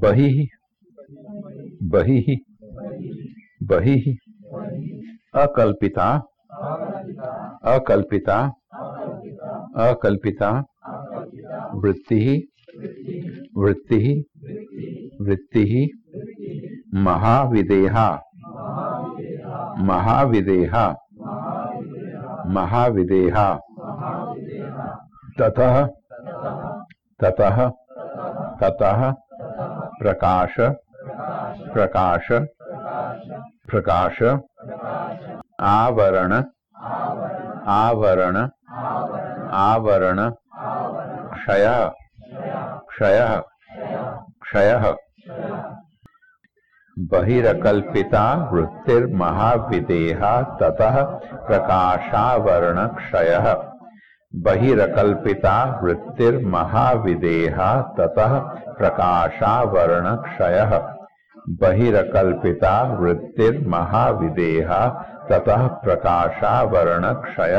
बहिः बहिः बहिः अकल्पिता अकल्पिता अकल्पिता। वृत्तिः वृत्तिः वृत्तिः महाविदेहा महाविदेहा महाविदेहा। ततः ततः ततः। प्रकाश प्रकाश प्रकाश आवरण आवरण आवरण क्षय क्षय क्षय बहिरकल्पिता वृत्तिर्महाविदेहा ततः प्रकाशावरण क्षय। बहिरकल्पिता वृत्तिर्महाविदेहा ततः प्रकाशावरण क्षय बहिकता वृत्तिर्महाविदेहा ततः प्रकाशावरण क्षय